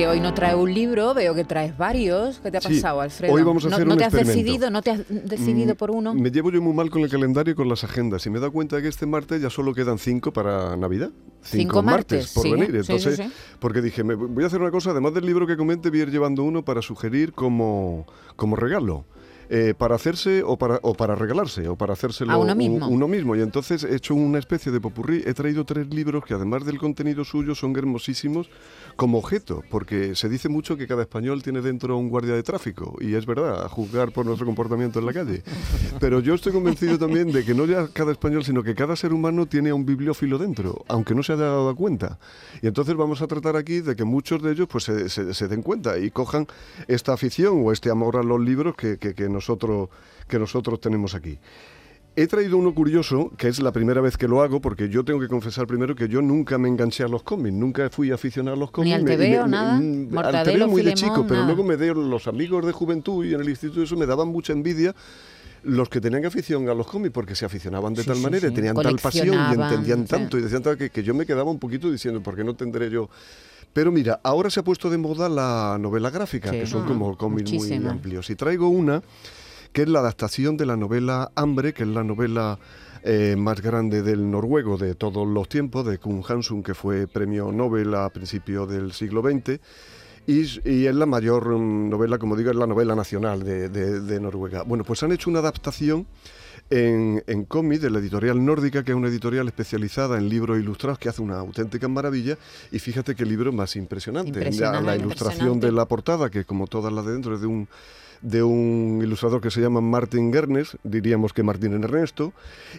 Que hoy no trae un libro, veo que traes varios. ¿Qué te ha pasado, Alfredo? Hoy vamos a hacer ¿No, un te has decidido? ¿No te has decidido Mm, por uno? Me llevo yo muy mal con el calendario y con las agendas. Y me he dado cuenta que este martes ya solo quedan cinco para Navidad. Cinco martes, por sí, venir. Entonces, sí. porque dije, me voy a hacer una cosa, además del libro que comente, voy a ir llevando uno para sugerir como, como regalo. Eh, para hacerse o para, o para regalarse o para hacérselo A uno mismo. uno mismo. Y entonces he hecho una especie de popurrí. He traído tres libros que además del contenido suyo son hermosísimos como objeto, porque se dice mucho que cada español tiene dentro un guardia de tráfico, y es verdad, a juzgar por nuestro comportamiento en la calle. Pero yo estoy convencido también de que no ya cada español, sino que cada ser humano tiene a un bibliófilo dentro, aunque no se haya dado cuenta. Y entonces vamos a tratar aquí de que muchos de ellos pues se, se- se den cuenta y cojan esta afición o este amor a los libros que, que- que nosotros, que nosotros tenemos aquí. He traído uno curioso, que es la primera vez que lo hago, porque yo tengo que confesar primero que yo nunca me enganché a los cómics, nunca fui aficionado a los cómics. al me- y TVO, me- nada? mm, al TVO muy de Filemón, chico, pero nada. luego me dio los amigos de juventud y en el instituto eso me daban mucha envidia los que tenían afición a los cómics porque se aficionaban de Sí, tal sí, manera, y sí. tenían tal pasión y entendían tanto y decían tal que, que yo me quedaba un poquito diciendo, ¿por qué no tendré yo? Pero mira, ahora se ha puesto de moda la novela gráfica, Sí. que son Ah, como cómics muy amplios. Y traigo una que es la adaptación de la novela Hambre, que es la novela eh, más grande del noruego de todos los tiempos, de Kun Hansun, que fue premio Nobel a principios del siglo XX. Y, es la mayor mm, novela, como digo, es la novela nacional de, de- de Noruega. Bueno, pues han hecho una adaptación en, en cómic de la editorial nórdica, que es una editorial especializada en libros ilustrados, que hace una auténtica maravilla. Y fíjate qué libro más impresionante. Impresionante, La, la ilustración de la portada, que como todas las de dentro es de un de un ilustrador que se llama Martin Gernes, diríamos que Martín Ernesto,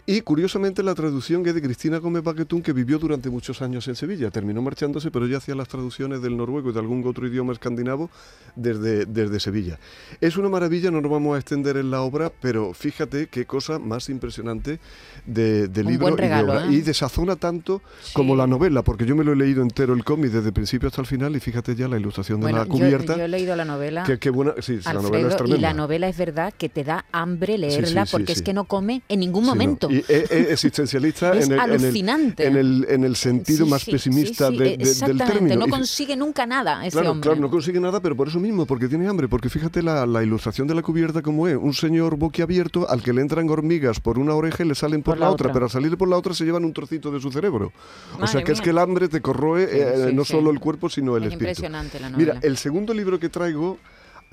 y curiosamente la traducción es de Cristina Gómez Baquetún, que vivió durante muchos años en Sevilla, terminó marchándose, pero ella hacía las traducciones del noruego y de algún otro idioma escandinavo desde, desde Sevilla. Es una maravilla, no nos vamos a extender en la obra, pero fíjate qué cosa más impresionante de, libro y de obra. ¿eh? Y desazona tanto como la novela, porque yo me lo he leído entero el cómic desde el principio hasta el final y fíjate ya la ilustración de Bueno, la cubierta. Yo, he leído la novela. qué buena, sí, la novela Y la novela es verdad que te da hambre leerla sí, porque sí. es que no come en ningún no. momento. Y es, es existencialista Es en, el, en el- alucinante. En el, en el sentido más pesimista de- de- del término. No consigue nunca nada ese Claro, hombre. claro, no consigue nada, pero por eso mismo, porque tiene hambre. Porque fíjate la, la ilustración de la cubierta como es. Un señor boquiabierto al que le entran hormigas por una oreja y le salen por, Por la, la otra, otra. pero al salir por la otra se llevan un trocito de su cerebro. o sea que es que el hambre te corroe eh, no solo el cuerpo, sino el Es espíritu. impresionante la Mira, novela. el segundo libro que traigo,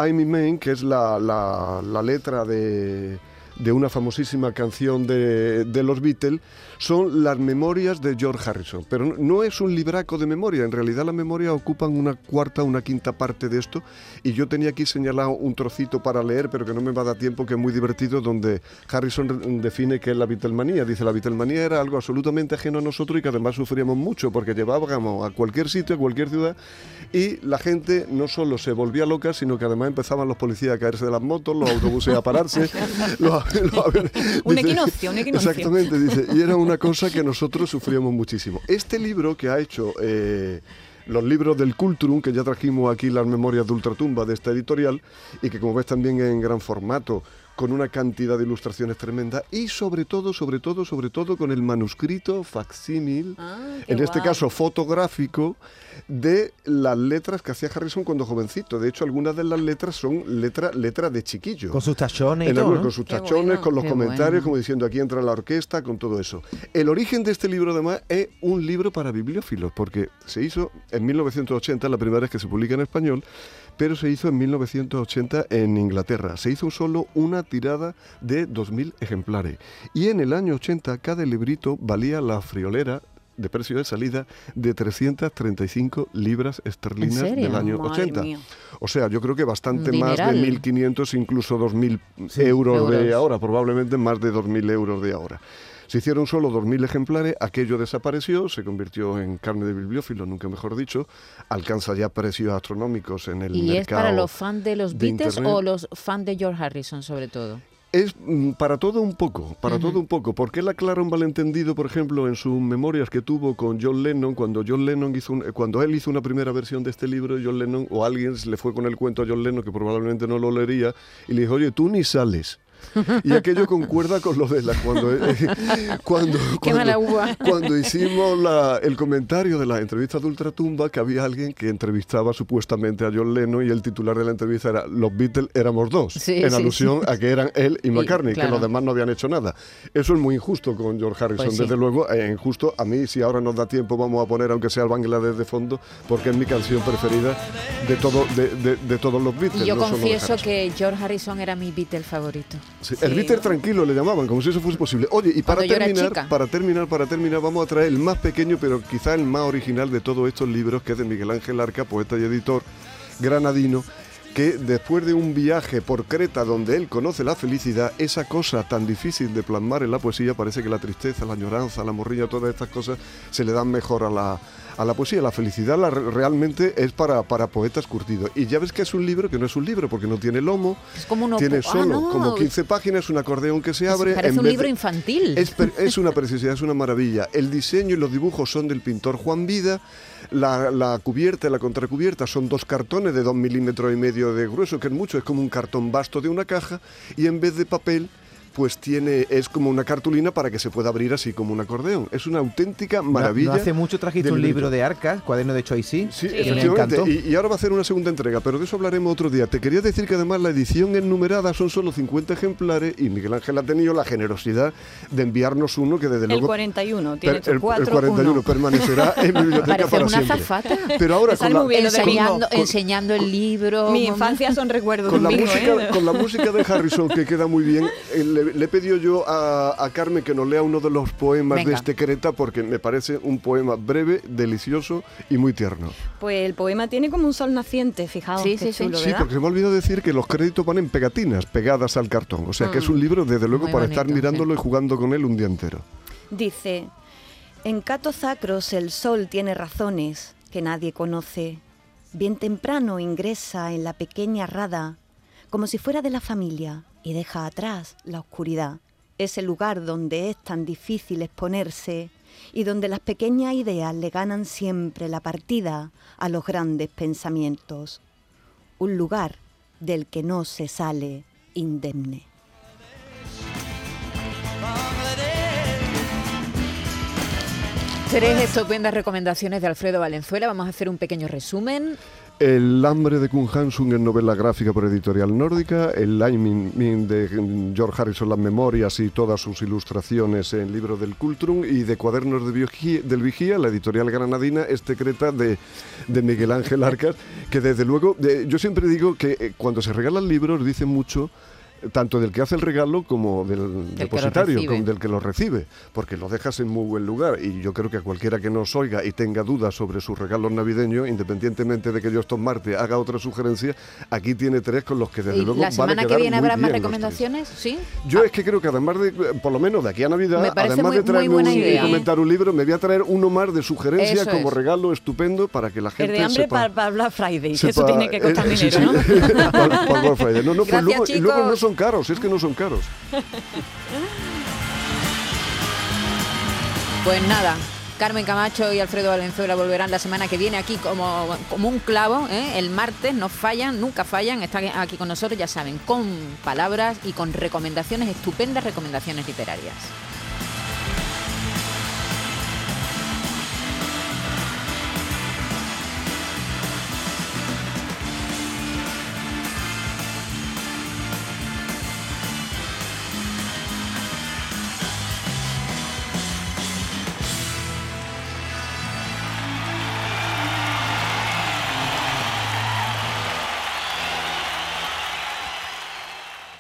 I'm in Main, que es la, la- la letra de, de una famosísima canción de, de los Beatles, son las memorias de George Harrison. Pero no, no es un libraco de memoria, en realidad las memorias ocupan una cuarta, una quinta parte de esto, y yo tenía aquí señalado un trocito para leer, pero que no me va a dar tiempo, que es muy divertido, donde Harrison define qué es la Beatlemanía. Dice, la Beatlemanía era algo absolutamente ajeno a nosotros y que además sufríamos mucho, porque llevábamos a cualquier sitio, a cualquier ciudad, y la gente no solo se volvía loca, sino que además empezaban los policías a caerse de las motos, los autobuses a pararse. los- Un equinoccio, un equinoccio. Exactamente, dice, y era una cosa que nosotros sufríamos muchísimo. Este libro que ha hecho... eh, los libros del Culturum, que ya trajimos aquí las memorias de Ultratumba de esta editorial, y que como ves también en gran formato, con una cantidad de ilustraciones tremenda, y sobre todo, sobre todo, sobre todo con el manuscrito facsímil, Ah, en este guay. caso fotográfico, de las letras que hacía Harrison cuando jovencito. De hecho, algunas de las letras son letras letra de chiquillo. Con sus tachones y En todo, algunos, ¿no? con sus Qué tachones, bueno, con los comentarios, bueno. como diciendo aquí entra la orquesta, con todo eso. El origen de este libro, además, es un libro para bibliófilos, porque se hizo en 1980, la primera vez que se publica en español, pero se hizo en 1980 en Inglaterra. Se hizo solo una tirada de 2.000 ejemplares. Y en el año 80, cada librito valía la friolera de precio de salida de 335 libras esterlinas del año Madre 80. mía. O sea, yo creo que bastante Un más de dineral. 1.500, incluso 2.000 euros, de euros. ahora, probablemente más de 2.000 euros de ahora. Se hicieron solo 2.000 ejemplares, aquello desapareció, se convirtió en carne de bibliófilo, nunca mejor dicho, alcanza ya precios astronómicos en el ¿Y mercado. es para los fans de los Beatles o los fans de George Harrison sobre todo? Es mm, para todo un poco, para todo un poco, porque él aclara un malentendido, por ejemplo, en sus memorias que tuvo con John Lennon, cuando John Lennon hizo un- cuando él hizo una primera versión de este libro, John Lennon, o alguien le fue con el cuento a John Lennon, que probablemente no lo leería, y le dijo, oye, tú ni sales. Y aquello concuerda con lo de la cuando eh, cuando cuando, hicimos la- el comentario de la entrevista de Ultratumba que había alguien que entrevistaba supuestamente a John Lennon y el titular de la entrevista era los Beatles éramos dos Sí, en sí, alusión sí. a que eran él y McCartney que los demás no habían hecho nada. Eso es muy injusto con George Harrison Pues desde luego. Eh, injusto a mí si ahora nos da tiempo vamos a poner aunque sea el Bangladesh de fondo porque es mi canción preferida de todo de, de- de todos los Beatles Y yo no confieso que George Harrison era mi Beatle favorito. Sí, El Beatle tranquilo le llamaban, como si eso fuese posible. Oye, y para terminar, para terminar, para terminar, vamos a traer el más pequeño, pero quizá el más original de todos estos libros, que es de Miguel Ángel Arca, poeta y editor granadino, que después de un viaje por Creta donde él conoce la felicidad, esa cosa tan difícil de plasmar en la poesía, parece que la tristeza, la añoranza, la morriña, todas estas cosas se le dan mejor a la, a la poesía. La felicidad la- realmente es para, para poetas curtidos. Y ya ves que es un libro que no es un libro, porque no tiene lomo, Es como uno tiene ah, solo no, como 15 páginas, un acordeón que se abre. Parece en un libro de- infantil. es, es una preciosidad, es una maravilla. El diseño y los dibujos son del pintor Juan Vida. La, la cubierta y la contracubierta son dos cartones de dos milímetros y medio de grueso, que es mucho, es como un cartón vasto de una caja, y en vez de papel, pues tiene, es como una cartulina para que se pueda abrir así como un acordeón. Es una auténtica No- maravilla. No, hace mucho trajiste un libro de Arcas, cuaderno de Choisy, Sí, que me efectivamente. encantó. Y, y ahora va a hacer una segunda entrega, pero de eso hablaremos otro día. Te quería decir que además la edición enumerada son solo 50 ejemplares y Miguel Ángel ha tenido la generosidad de enviarnos uno que desde El luego... 41, per- tiene el, el 4, 41 permanecerá en mi biblioteca para una siempre. azafata. Pero ahora con la, bien enseñando, bingo. enseñando el libro. Mi infancia son recuerdos con la, de un bingo, música, ¿eh? con la música de Harrison, que queda muy bien, eh, le, le he pedido yo a, a Carmen que nos lea uno de los poemas de este Creta, porque me parece un poema breve, delicioso y muy tierno. Pues el poema tiene como un sol naciente, fijaos. Sí, qué sí, sí. chulo, Sí, ¿verdad? porque se me ha olvidado decir que los créditos van en pegatinas pegadas al cartón. O sea que es un libro, desde luego, Muy para estar mirándolo sí. y jugando con él un día entero. Dice, en Cato Zacros el sol tiene razones que nadie conoce. Bien temprano ingresa en la pequeña rada, como si fuera de la familia, y deja atrás la oscuridad. Ese lugar donde es tan difícil exponerse y donde las pequeñas ideas le ganan siempre la partida a los grandes pensamientos. Un lugar del que no se sale indemne. Tres estupendas recomendaciones de Alfredo Valenzuela. Vamos a hacer un pequeño resumen. El hambre de Kun Hansung en novela gráfica por editorial nórdica, el Lightning Min de George Harrison, las memorias y todas sus ilustraciones en libro del Cultrum. Y de cuadernos de Vigía- del Vigía, la editorial granadina, este Creta de, Miguel Ángel Arcas, que desde luego, yo siempre digo que eh, cuando se regalan libros dice mucho tanto del que hace el regalo como del depositario, del que lo recibe, porque lo dejas en muy buen lugar y yo creo que a cualquiera que nos oiga y tenga dudas sobre sus regalos navideños, independientemente de que yo estos martes haga otra sugerencia, aquí tiene tres con los que desde Y luego la van a semana que quedar viene muy habrá más recomendaciones, ¿sí? Yo es que creo que además de, por lo menos de aquí a Navidad, además muy- de traerme un, idea. comentar un libro, me voy a traer uno más de sugerencia Eso como es. regalo estupendo para que la El gente de hambre sepa... para, Black Friday, que eso sepa- tiene que costar eh, sí, dinero, ¿no? sí. Para- para Black Friday. No, no, pues luego, y luego no. Son caros, es que no son caros. Pues nada, Carmen Camacho y Alfredo Valenzuela volverán la semana que viene aquí como, como un clavo. ¿eh? El martes no fallan, nunca fallan. Están aquí con nosotros, ya saben, con palabras y con recomendaciones, estupendas recomendaciones literarias.